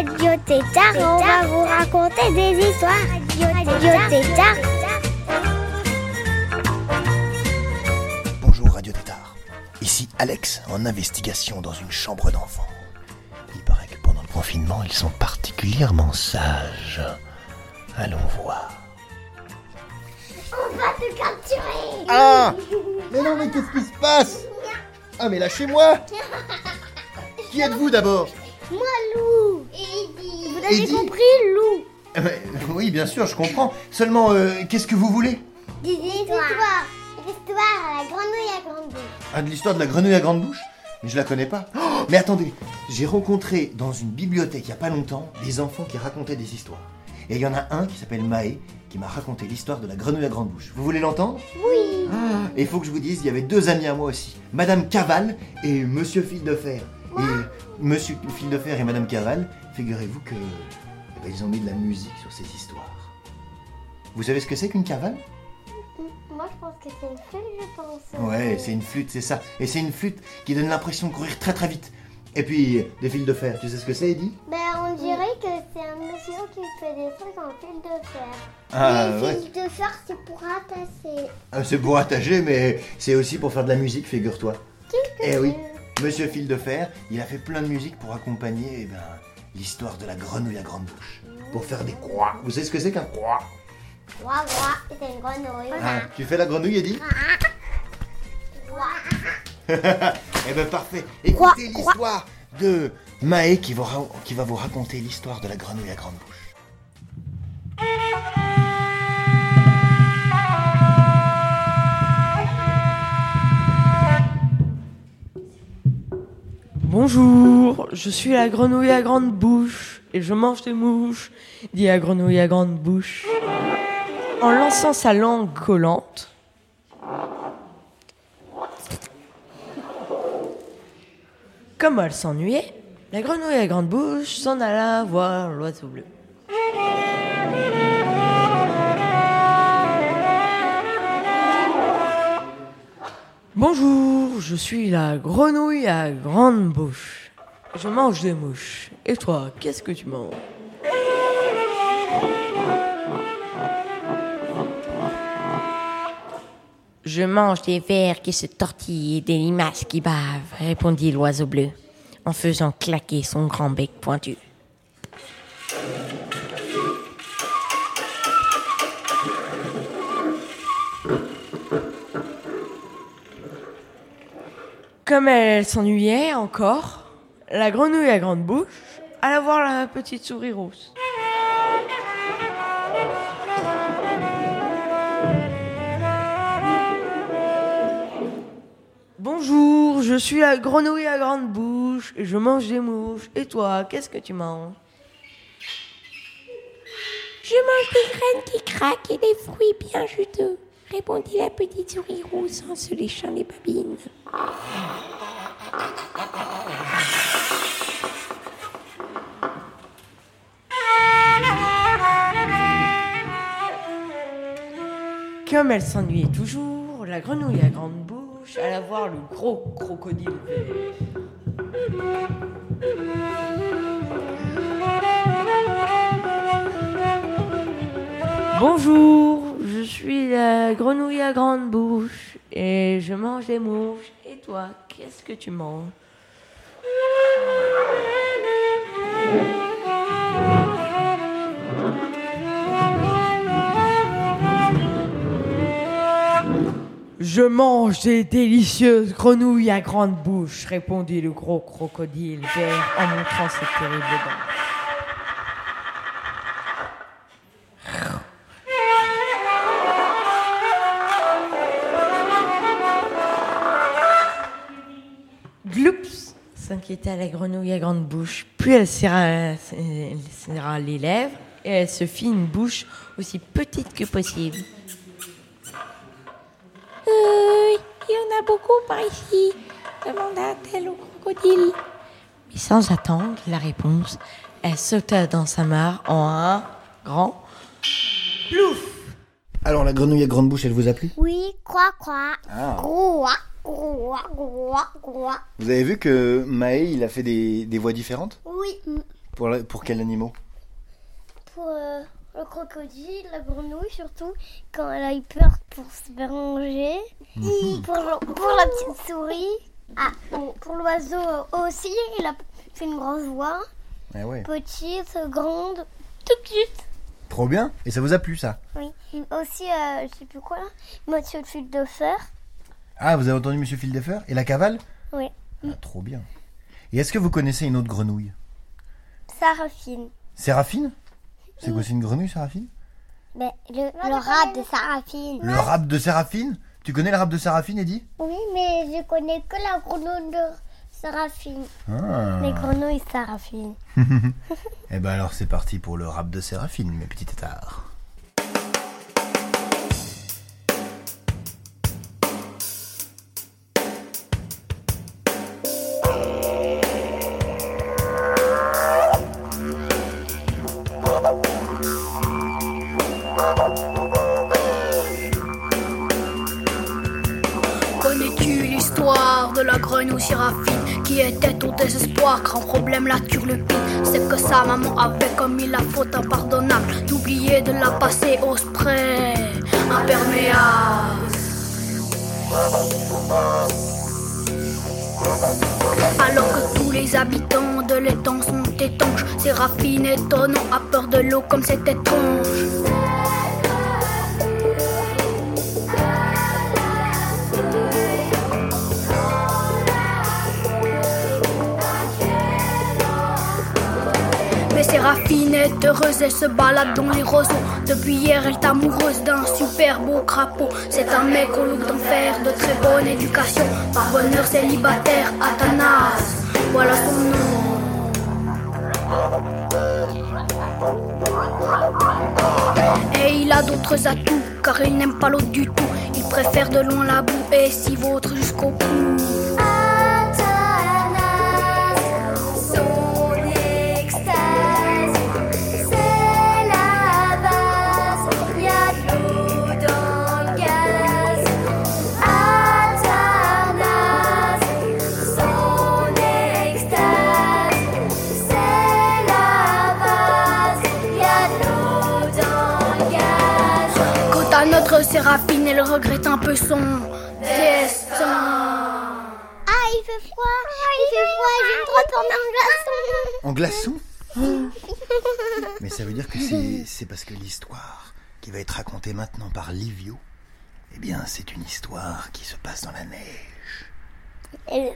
Radio Tétard on va vous raconter des histoires. Radio Tétard. Bonjour Radio Tétard. Ici Alex en investigation dans une chambre d'enfant. Il paraît que pendant le confinement, ils sont particulièrement sages. Allons voir. On va te capturer. Ah Mais non, mais qu'est-ce qui se passe? Ah, mais lâchez-moi Qui êtes-vous d'abord? Moi, Lou. Vous avez Eddie compris, Lou Euh, Oui, bien sûr, je comprends. Seulement, euh, qu'est-ce que vous voulez? Des histoires. L'histoire à la grenouille à grande bouche. Ah, de l'histoire de la grenouille à grande bouche? Mais je la connais pas. Oh, mais attendez, j'ai rencontré dans une bibliothèque il y a pas longtemps des enfants qui racontaient des histoires. Et il y en a un qui s'appelle Maë qui m'a raconté l'histoire de la grenouille à grande bouche. Vous voulez l'entendre? Oui. Ah, Et il faut que je vous dise, il y avait deux amis à moi aussi. Madame Caval et Monsieur Fil de Fer. Et Monsieur Fil de Fer et Madame Caval, figurez-vous que eh ben, ils ont mis de la musique sur ces histoires. Vous savez ce que c'est qu'une cavale Moi, je pense que c'est une feuille, je pense. Ouais, c'est une flûte, c'est ça. Et c'est une flûte qui donne l'impression de courir très très vite. Et puis, des fils de fer, tu sais ce que c'est, Eddie Ben, on dirait que c'est un monsieur qui fait des trucs en fil de fer. Ah, les ouais. fils de fer, c'est pour attacher. Ah, C'est pour attacher, mais c'est aussi pour faire de la musique, figure-toi. Qu'est-ce que Eh oui, Monsieur Fil de Fer, il a fait plein de musique pour accompagner eh ben, l'histoire de la grenouille à grande bouche. Pour faire des croix. Vous savez ce que c'est qu'un croix? Ouah, ouah, c'est une grenouille. Ah, Tu fais la grenouille, Eddie Eh ben parfait. Croix, Écoutez croix. l'histoire de Maë qui va vous raconter l'histoire de la grenouille à grande bouche. Bonjour, je suis la grenouille à grande bouche et je mange des mouches, dit la grenouille à grande bouche. En lançant sa langue collante, comme elle s'ennuyait, la grenouille à grande bouche s'en alla voir l'oiseau bleu. Bonjour, je suis la grenouille à grande bouche. Je mange des mouches. Et toi, qu'est-ce que tu manges? Je mange des vers qui se tortillent et des limaces qui bavent, répondit l'oiseau bleu, en faisant claquer son grand bec pointu. Comme elle s'ennuyait encore, la grenouille à grande bouche alla voir la petite souris rousse. Bonjour, je suis la grenouille à grande bouche et je mange des mouches. Et toi, qu'est-ce que tu manges? Je mange des graines qui craquent et des fruits bien juteux, répondit la petite souris rousse en se léchant les babines. Comme elle s'ennuyait toujours, la grenouille à grande bouche alla voir le gros crocodile. Bonjour, suis la grenouille à grande bouche et je mange des mouches. Et toi, qu'est-ce que tu manges? Je mange des délicieuses grenouilles à grande bouche, répondit le gros crocodile vert en montrant ses terribles dents. Inquiéter à la grenouille à grande bouche. Plus elle serra, elle serra les lèvres et elle se fit une bouche aussi petite que possible. Euh, il y en a beaucoup par ici, demanda-t-elle au crocodile. Mais sans attendre la réponse, elle sauta dans sa mare en un grand plouf. Alors la grenouille à grande bouche, elle vous a plu? Oui, croix, croix. Ah. Croix. Vous avez vu que Maë, il a fait des, des voix différentes? Oui. pour, la- pour quel animal? Pour euh, le crocodile, la grenouille surtout, quand elle a eu peur pour se faire manger. Pour, le- pour la petite souris. Ah, bon, pour l'oiseau euh, aussi, il a fait une grosse voix. Ah ouais. Petite, grande, tout petite. Trop bien. Et ça vous a plu ça? Oui. Aussi, euh, je sais plus quoi là, Monsieur le fil de fer. Ah, vous avez entendu Monsieur Fildefer Et la cavale? Oui. Ah, trop bien. Et est-ce que vous connaissez une autre grenouille? Sarafine. Séraphine? C'est quoi, c'est une grenouille, Séraphine? Mais le, le rat de Sarafine. Le rap de Séraphine? Tu connais le rap de Séraphine, Eddy? Oui, mais je connais que la grenouille de Sarafine. Ah. Les grenouilles Sarafine. Eh ben alors c'est parti pour le rap de Séraphine, mes petits tétards. De la grenouille Séraphine qui était au désespoir, grand problème la turlupine C'est que sa maman avait commis la faute impardonnable d'oublier de la passer au spray imperméable. Alors que tous les habitants de l'étang sont étanches, Séraphine étonnant a peur de l'eau comme c'est étrange. Séraphine est heureuse, elle se balade dans les roseaux. Depuis hier, elle est amoureuse d'un super beau crapaud. C'est un mec au look d'enfer, de très bonne éducation. Par bonheur célibataire, Athanas. Voilà son nom. Et il a d'autres atouts, car il n'aime pas l'eau du tout. Il préfère de loin la boue et s'y vautre jusqu'au bout. Elle regrette un peu son destin. Ah, il fait froid, il fait froid, je vais me transformer en glaçon. En glaçon Mais ça veut dire que c'est, parce que l'histoire qui va être racontée maintenant par Livio, eh bien c'est une histoire qui se passe dans la neige. Et-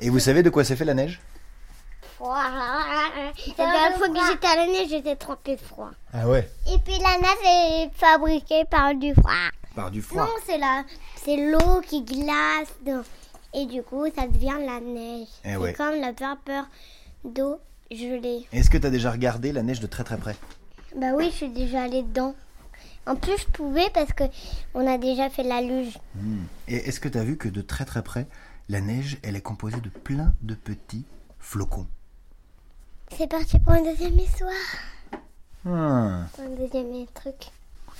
Et vous savez de quoi c'est fait la neige? Froid. La dernière fois que j'étais à la neige, j'étais trempée de froid. Ah ouais? Et puis la neige est fabriquée par du froid. Par du froid. Non, c'est la, c'est l'eau qui glace. Et du coup, ça devient la neige. Eh c'est ouais. comme la vapeur d'eau gelée. Est-ce que t'as déjà regardé la neige de très très près? Bah oui, je suis déjà allée dedans. En plus, je pouvais parce que on a déjà fait la luge. Et est-ce que t'as vu que de très très près, la neige, elle est composée de plein de petits flocons? C'est parti pour un deuxième histoire. Ah. Pour un deuxième truc.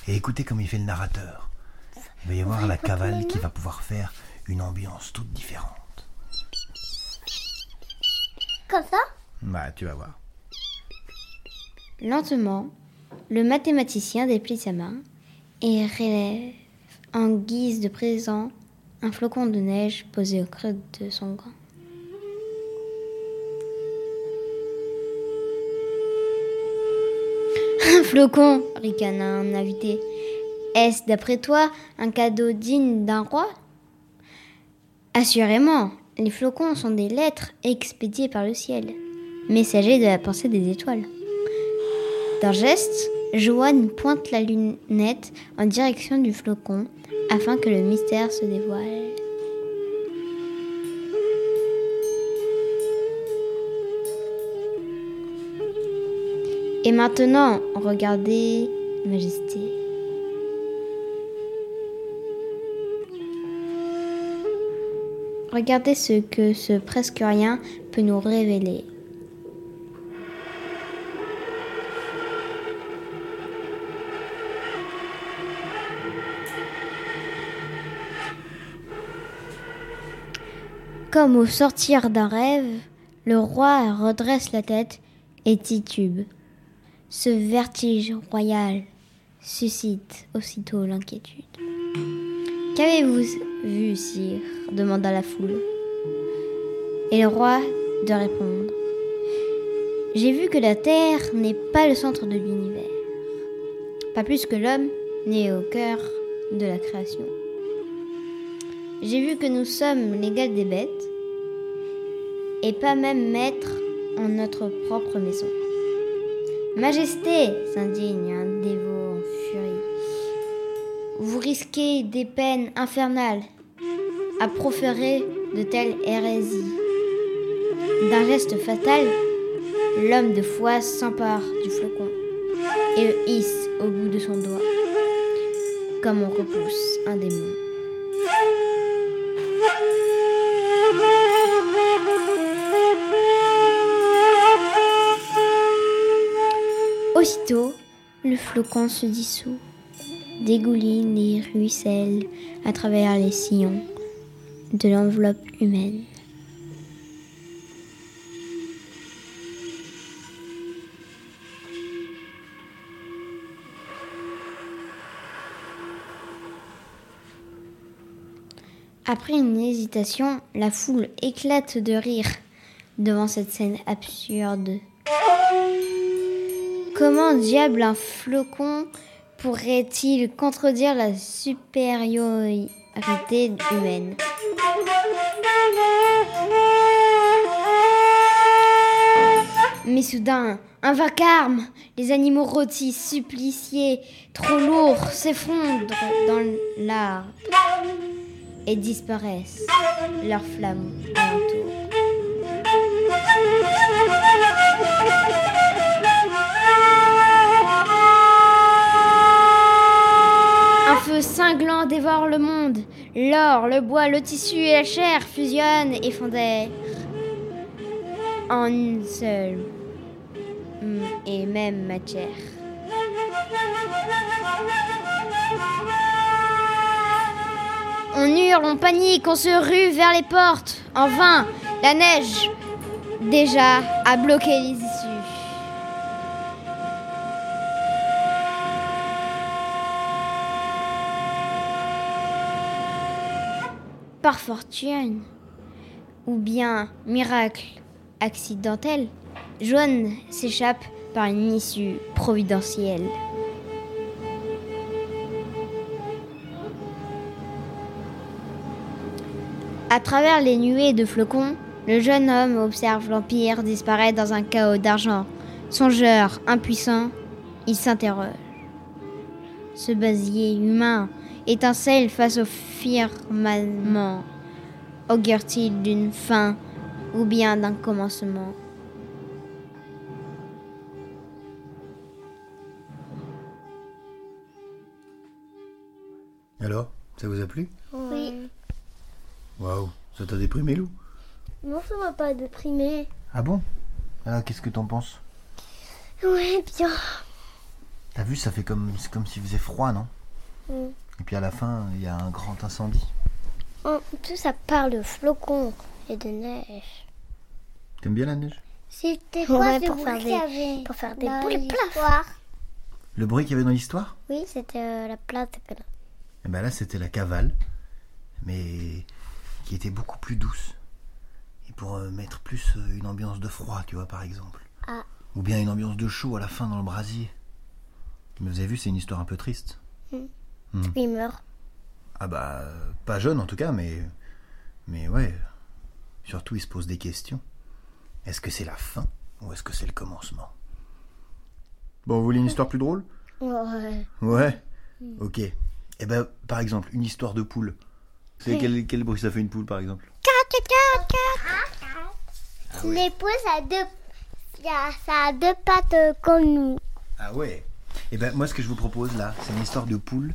Et écoutez comme il fait le narrateur. Il va y avoir la cavale qui va pouvoir faire une ambiance toute différente. Comme ça? Bah, tu vas voir. Lentement, le mathématicien déplie sa main et relève, en guise de présent, un flocon de neige posé au creux de son gant. Un flocon, ricana un invité. Est-ce, d'après toi, un cadeau digne d'un roi? Assurément, les flocons sont des lettres expédiées par le ciel, messagers de la pensée des étoiles. D'un geste, Joanne pointe la lunette en direction du flocon afin que le mystère se dévoile. Et maintenant, regardez, Majesté. Regardez ce que ce presque rien peut nous révéler. Comme au sortir d'un rêve, le roi redresse la tête et titube. Ce vertige royal suscite aussitôt l'inquiétude. Qu'avez-vous vu, sire? Demanda la foule. Et le roi de répondre. J'ai vu que la Terre n'est pas le centre de l'univers, pas plus que l'homme n'est au cœur de la création. J'ai vu que nous sommes l'égal des bêtes, et pas même maître en notre propre maison. Majesté, s'indigne un dévot en furie, vous risquez des peines infernales à proférer de telles hérésies. D'un geste fatal, l'homme de foi s'empare du flocon et le hisse au bout de son doigt, comme on repousse un démon. Aussitôt, le flocon se dissout, dégouline et ruisselle à travers les sillons de l'enveloppe humaine. Après une hésitation, la foule éclate de rire devant cette scène absurde. Comment diable un flocon pourrait-il contredire la supériorité humaine? Mais soudain, un vacarme, les animaux rôtis, suppliciés, trop lourds, s'effondrent dans l'arbre et disparaissent, leurs flammes alentour. Un feu cinglant dévore le monde. L'or, le bois, le tissu et la chair fusionnent et fondèrent en une seule mm, et même matière. On hurle, on panique, on se rue vers les portes. En vain, la neige déjà a bloqué les issues. Par fortune, ou bien miracle accidentel, Joanne s'échappe par une issue providentielle. À travers les nuées de flocons, le jeune homme observe l'Empire disparaître dans un chaos d'argent. Songeur, impuissant, il s'interroge. Ce basier humain étincelle face au firmament. Augure-t-il d'une fin ou bien d'un commencement? Alors, ça vous a plu? Oui. Waouh, ça t'a déprimé, Lou? Non, ça m'a pas déprimé. Ah bon? Ah, qu'est-ce que t'en penses? Ouais, bien. T'as vu, ça fait comme, c'est comme s'il faisait froid, non? Mm. Et puis à la fin, il y a un grand incendie. En plus, ça parle de flocons et de neige. T'aimes bien la neige? C'était Ouais, quoi ce pour bruit faire des- avait pour faire des dans boules l'histoire? Le bruit qu'il y avait dans l'histoire? Oui, c'était euh, la plate. que- Eh ben là, c'était la cavale, mais qui était beaucoup plus douce. Et pour euh, mettre plus euh, une ambiance de froid, tu vois, par exemple. Ah. Ou bien une ambiance de chaud à la fin dans le brasier. Mais vous avez vu, c'est une histoire un peu triste. Il meurt. Ah bah, pas jeune en tout cas, mais. Mais ouais. Surtout, il se pose des questions. Est-ce que c'est la fin ou est-ce que c'est le commencement? Bon, vous voulez une histoire plus drôle? Ouais. Ouais. Ok. Eh ben, par exemple, une histoire de poule. Vous savez quel, quel bruit ça fait une poule, par exemple? L'épouse a deux, y a, ça a deux pattes euh, comme nous. Ah ouais Eh ben moi ce que je vous propose là, c'est une histoire de poule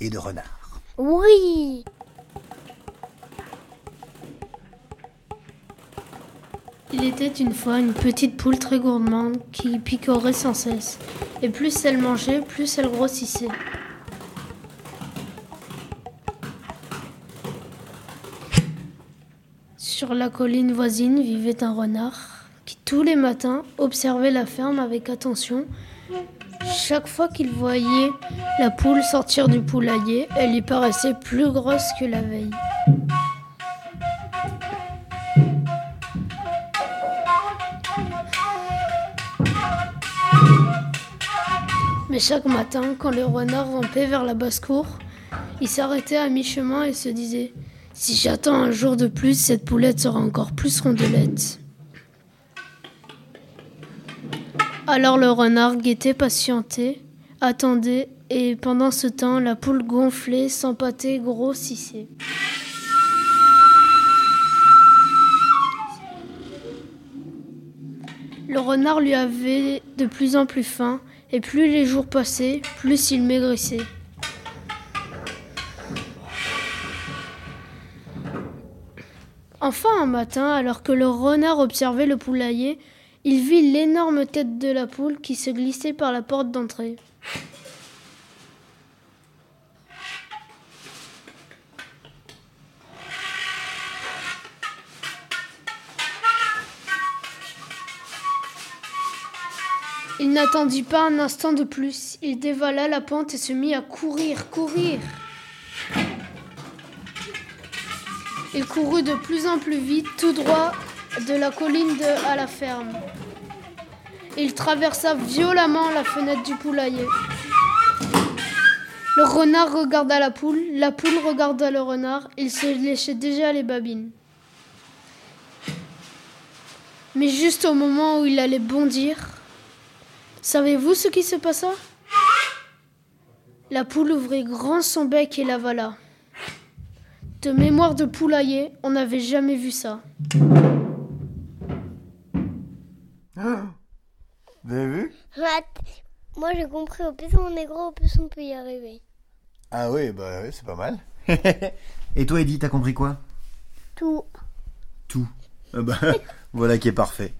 et de renard. Oui. Il était une fois une petite poule très gourmande qui picorait sans cesse. Et plus elle mangeait, plus elle grossissait. Sur la colline voisine vivait un renard qui tous les matins observait la ferme avec attention. Chaque fois qu'il voyait la poule sortir du poulailler, elle y paraissait plus grosse que la veille. Mais chaque matin, quand le renard rampait vers la basse-cour, il s'arrêtait à mi-chemin et se disait Si j'attends un jour de plus, cette poulette sera encore plus rondelette. Alors le renard guettait, patientait, attendait, et pendant ce temps, la poule gonflait, s'empâtait, grossissait. Le renard lui avait de plus en plus faim, et plus les jours passaient, plus il maigrissait. Enfin, un matin, alors que le renard observait le poulailler, il vit l'énorme tête de la poule qui se glissait par la porte d'entrée. Il n'attendit pas un instant de plus. Il dévala la pente et se mit à courir, courir. Il courut de plus en plus vite, tout droit de la colline de- à la ferme. Il traversa violemment la fenêtre du poulailler. Le renard regarda la poule, la poule regarda le renard, il se léchait déjà les babines. Mais juste au moment où il allait bondir, savez-vous ce qui se passa? La poule ouvrit grand son bec et l'avala. De mémoire de poulailler, on n'avait jamais vu ça. Vous avez vu? Rat. Moi j'ai compris, au plus on est gros, au plus on peut y arriver. Ah oui, bah oui, c'est pas mal. et toi Eddy, t'as compris quoi? Tout. Tout. Ah bah, voilà qui est parfait.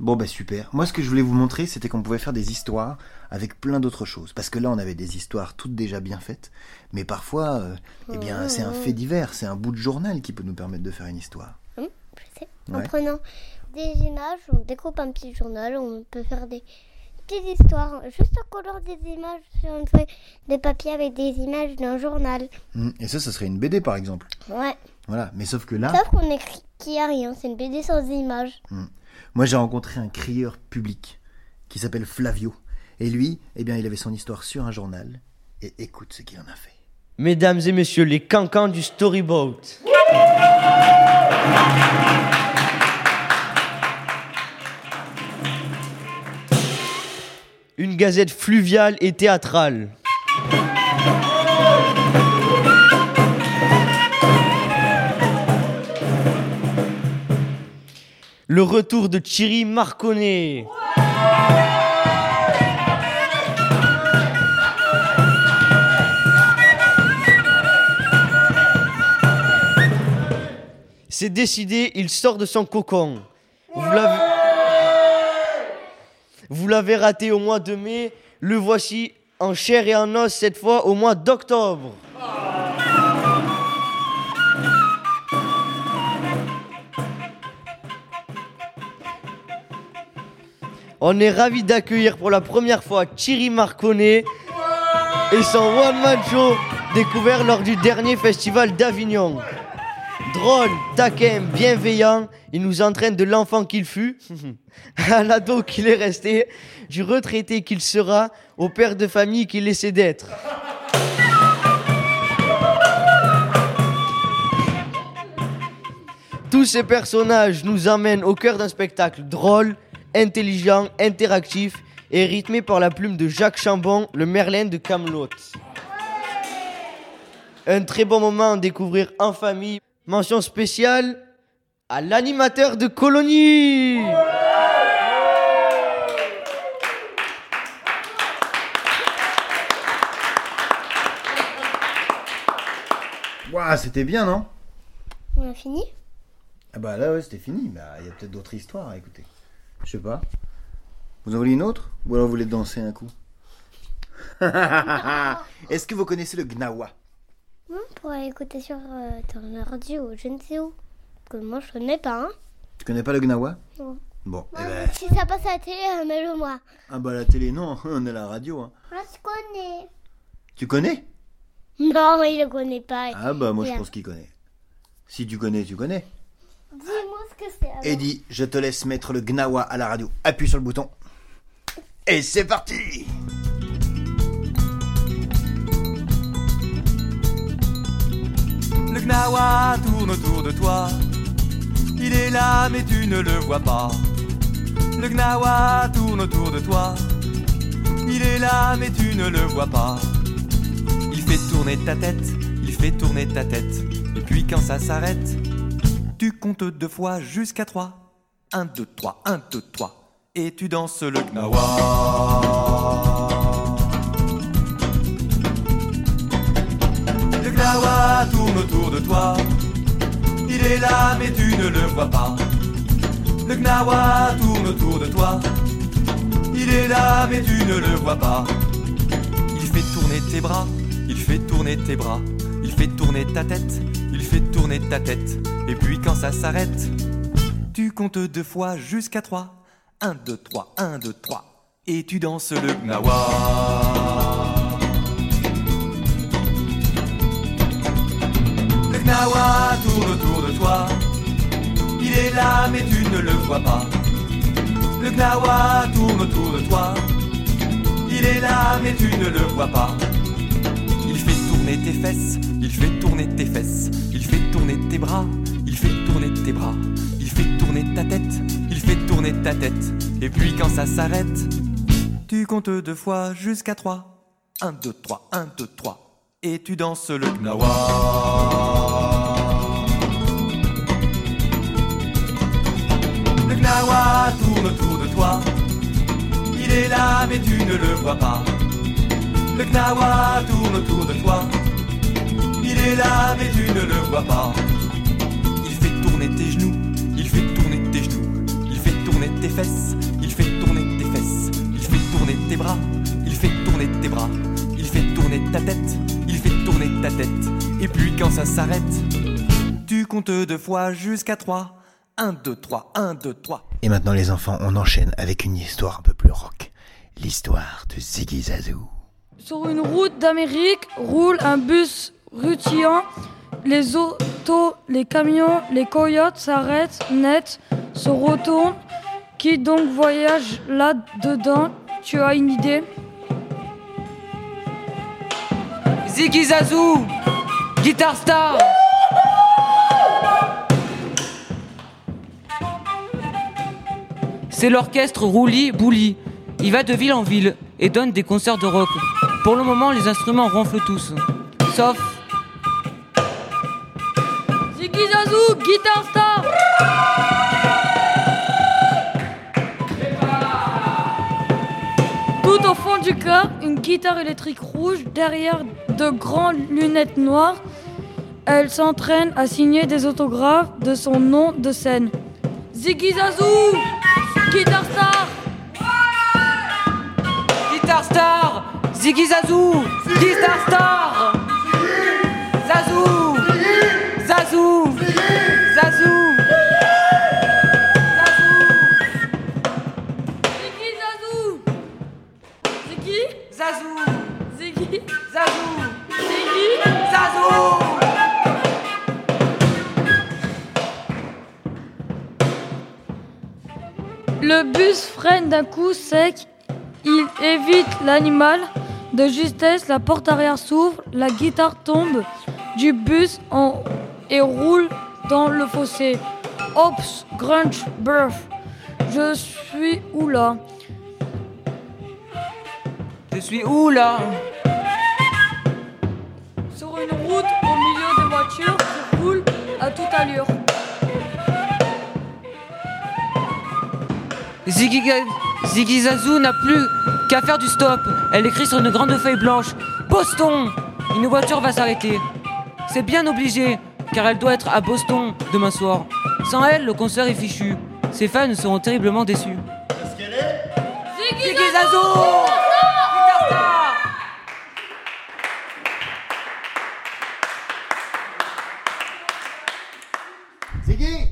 Bon bah super. Moi ce que je voulais vous montrer c'était qu'on pouvait faire des histoires avec plein d'autres choses. Parce que là on avait des histoires toutes déjà bien faites. Mais parfois, euh, eh bien c'est un fait divers, c'est un bout de journal qui peut nous permettre de faire une histoire. Hum, je sais. En Ouais. prenant des images, on découpe un petit journal, on peut faire des petites histoires. Juste en collant des images sur une feuille de papier avec des images d'un journal. Hum, Et ça, ça serait une BD par exemple. Ouais. Voilà. Mais sauf que là, Sauf qu'on écrit qu'il n'y a rien, c'est une BD sans images. moi j'ai rencontré un crieur public qui s'appelle Flavio. Et lui, eh bien il avait son histoire sur un journal. Et écoute ce qu'il en a fait. Mesdames et messieurs, les cancans du storyboat. Une gazette fluviale et théâtrale. Le retour de Thierry Marconnet. C'est décidé, il sort de son cocon. Vous l'avez raté au mois de mai, le voici en chair et en os cette fois au mois d'octobre. On est ravis d'accueillir pour la première fois Thierry Marconnet et son one-man show découvert lors du dernier festival d'Avignon. Drôle, taquin, bienveillant, il nous entraîne de l'enfant qu'il fut, à l'ado qu'il est resté, du retraité qu'il sera, au père de famille qu'il essaie d'être. Tous ces personnages nous emmènent au cœur d'un spectacle drôle, intelligent, interactif et rythmé par la plume de Jacques Chambon, le Merlin de Camelot. Un très bon moment à découvrir en famille mention spéciale à l'animateur de colonie. Ouais c'était bien, non? On a fini? Ah bah là, ouais, c'était fini. Bah, il y a peut-être d'autres histoires à écouter. Je sais pas. Vous en voulez une autre? Ou alors vous voulez danser un coup? Est-ce que vous connaissez le gnawa? On pourrait écouter sur euh, ton ordi ou je ne sais où. Parce que moi, je connais pas. Hein. Tu connais pas le gnawa Non. Bon, eh ben... Si ça passe à la télé, euh, mets-le moi. Ah bah la télé, non, on est à la radio. Hein. Moi, je connais. Tu connais? Non, il le connaît pas. Ah bah moi je pense qu'il connaît. Si tu connais, tu connais. Dis-moi ce que c'est. alors. Eddie, je te laisse mettre le gnawa à la radio. Appuie sur le bouton. Et c'est parti Le gnawa tourne autour de toi. Il est là, mais tu ne le vois pas. Le gnawa tourne autour de toi. Il est là, mais tu ne le vois pas. Il fait tourner ta tête, il fait tourner ta tête. Et puis quand ça s'arrête, tu comptes deux fois jusqu'à trois. Un, deux, trois, un, deux, trois. Et tu danses le gnawa. Le gnawa tourne autour de toi. Il est là, mais tu ne le vois pas. Le gnawa tourne autour de toi. Il est là, mais tu ne le vois pas. Il fait tourner tes bras, il fait tourner tes bras. Il fait tourner ta tête, il fait tourner ta tête. Et puis quand ça s'arrête, tu comptes deux fois jusqu'à trois. Un, deux, trois, un, deux, trois. Et tu danses le gnawa. Le gnawa tourne autour de toi. Il est là, mais tu ne le vois pas. Le gnawa tourne autour de toi. Il est là, mais tu ne le vois pas. Il fait tourner tes fesses, il fait tourner tes fesses, il fait tourner tes bras, il fait tourner tes bras, il fait tourner ta tête, il fait tourner ta tête. Et puis quand ça s'arrête, tu comptes deux fois jusqu'à trois. Un, deux, trois, un, deux, trois. Et tu danses le gnawa. Le gnawa tourne autour de toi. Il est là, mais tu ne le vois pas. Le gnawa tourne autour de toi. Il est là, mais tu ne le vois pas. Il fait tourner tes genoux, il fait tourner tes genoux, il fait tourner tes fesses, il fait tourner tes fesses, il fait tourner tes bras, il fait tourner tes bras, il fait tourner ta tête, il fait tourner ta tête. Et puis quand ça s'arrête, tu comptes deux fois jusqu'à trois. Un, deux, trois, un, deux, trois. Et maintenant les enfants, on enchaîne avec une histoire un peu plus rock. L'histoire de Ziggy Zazou. Sur une route d'Amérique roule un bus rutilant. Les autos, les camions, les coyotes s'arrêtent net, se retournent. Qui donc voyage là-dedans? Tu as une idée? Ziggy Zazou Guitar Star C'est l'orchestre Rouli Bouli. Il va de ville en ville et donne des concerts de rock. Pour le moment, les instruments ronflent tous. Sauf Ziggy Zazou, Guitar Star Tout au fond du car, une guitare électrique rouge derrière de grandes lunettes noires. Elle s'entraîne à signer des autographes de son nom de scène. Ziggy Zazou Guitar Star. Guitar Star Ziggy Zazou. Guitar Star Zazou. Zazou freine d'un coup sec. Il évite l'animal. De justesse, la porte arrière s'ouvre. La guitare tombe du bus en- et roule dans le fossé. Ops, grunge, burf. Je suis où là? Je suis où là? Sur une route au milieu des voitures qui roulent à toute allure. Ziggy, Ga- Ziggy Zazou n'a plus qu'à faire du stop. Elle écrit sur une grande feuille blanche. Boston Une voiture va s'arrêter. C'est bien obligé, car elle doit être à Boston demain soir. Sans elle, le concert est fichu. Ses fans seront terriblement déçus. Parce qu'elle est? Ziggy Guitar Star Ziggy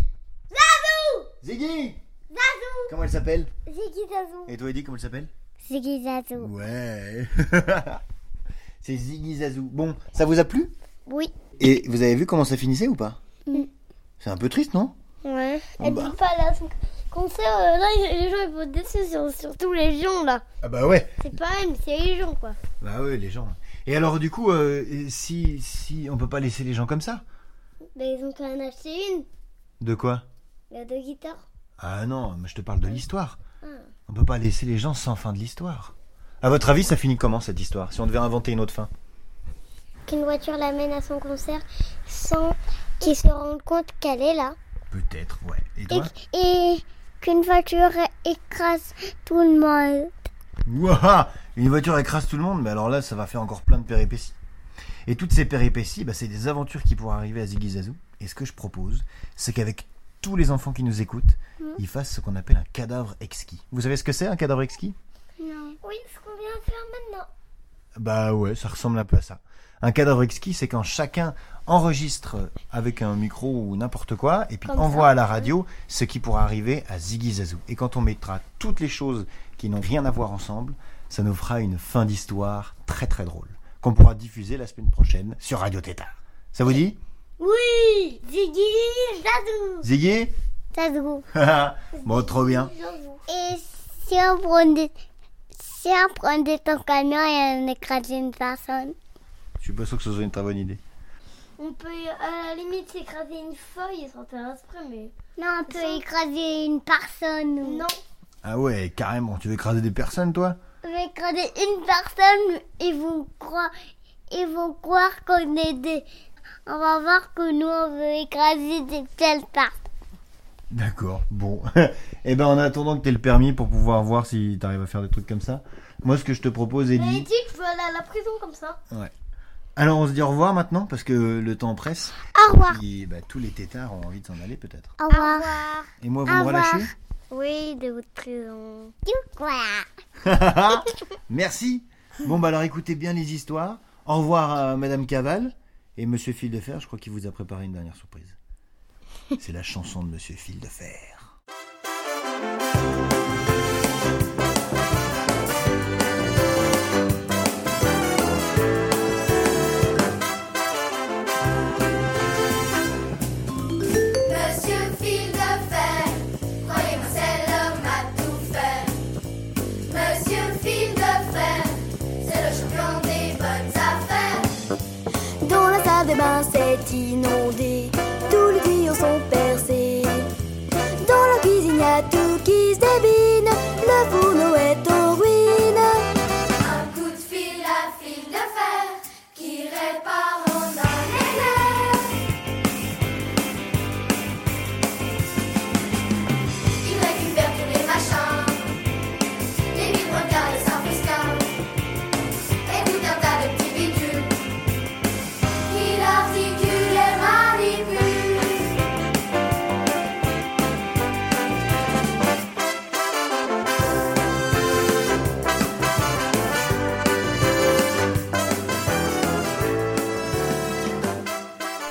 Zazou Ziggy Zazou Comment elle s'appelle Ziggy Zazou Et toi, Eddie, comment elle s'appelle Ziggy Zazou Ouais. C'est Ziggy Zazou. Bon, ça vous a plu Oui. Et vous avez vu comment ça finissait ou pas Mm. C'est un peu triste, non Ouais. Oh Elle bah. dit pas là son concert, euh, là les gens ils vont être déçus, sur- surtout les gens là. Ah bah ouais. C'est pas mais c'est les gens quoi. Bah ouais, les gens. Et alors, du coup, euh, si, si on peut pas laisser les gens comme ça Mais ils ont quand même acheté une, De quoi la deux guitares. Ah non, mais je te parle de l'histoire. Ah. On peut pas laisser les gens sans fin de l'histoire. À votre avis, ça finit comment cette histoire Si on devait inventer une autre fin? Qu'une voiture l'amène à son concert sans qu'il se rende compte qu'elle est là. Peut-être, ouais. Et Et, toi? Et qu'une voiture écrase tout le monde. Ouah Une voiture écrase tout le monde, mais alors là, ça va faire encore plein de péripéties. Et toutes ces péripéties, bah, c'est des aventures qui pourraient arriver à Ziggy Zazou. Et ce que je propose, c'est qu'avec tous les enfants qui nous écoutent, ils fassent ce qu'on appelle un cadavre exquis. Vous savez ce que c'est un cadavre exquis? Non. Oui, ce qu'on vient de faire maintenant. Bah ouais, ça ressemble un peu à ça. Un cadavre exquis, c'est quand chacun enregistre avec un micro ou n'importe quoi, et puis Comme envoie ça. à la radio ce qui pourra arriver à Ziggy Zazou. Et quand on mettra toutes les choses qui n'ont rien à voir ensemble, ça nous fera une fin d'histoire très très drôle, qu'on pourra diffuser la semaine prochaine sur Radio Tétard. Ça vous dit? Oui Ziggy Zazou Ziggy Zazou. Bon, trop bien. Et si on prenait, si on prenait ton camion et on écrasait une personne? Je suis pas sûr que ce soit une très bonne idée. On peut à la limite s'écraser une feuille sans faire exprès, mais. Non, on peut écraser une personne. ou- Non. Ah ouais, carrément, tu veux écraser des personnes, toi? On va écraser une personne, ils vont croire, ils vont croire qu'on est des. On va voir que nous on veut écraser des telles personnes. D'accord, bon. Eh ben en attendant que tu aies le permis pour pouvoir voir si tu arrives à faire des trucs comme ça, moi ce que je te propose, Ellie... dit que je veux aller à la prison comme ça. Ouais. Alors on se dit au revoir maintenant parce que le temps presse. Au revoir. Et bah, tous les tétards ont envie de s'en aller peut-être. Au revoir. Et moi vous Au me revoir. relâchez Oui, de votre prison. Du quoi Merci. Bon bah alors écoutez bien les histoires. Au revoir à Madame Caval et Monsieur Fil de Fer. Je crois qu'il vous a préparé une dernière surprise. C'est la chanson de Monsieur Fil de Fer. Bains, c'est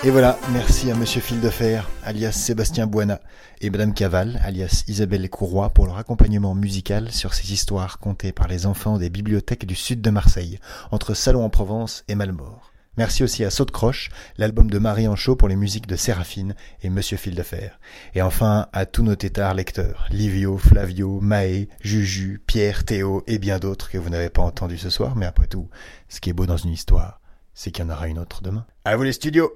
Et voilà, merci à Monsieur Fil de Fer, alias Sébastien Boina, et Madame Caval, alias Isabelle Courroy, pour leur accompagnement musical sur ces histoires contées par les enfants des bibliothèques du sud de Marseille, entre Salon en Provence et Malmort. Merci aussi à Saute Croche, l'album de Marie Anchaud pour les musiques de Séraphine et Monsieur Fil de Fer. Et enfin, à tous nos tétards lecteurs, Livio, Flavio, Maë, Juju, Pierre, Théo et bien d'autres que vous n'avez pas entendus ce soir, mais après tout, ce qui est beau dans une histoire, c'est qu'il y en aura une autre demain. À vous les studios!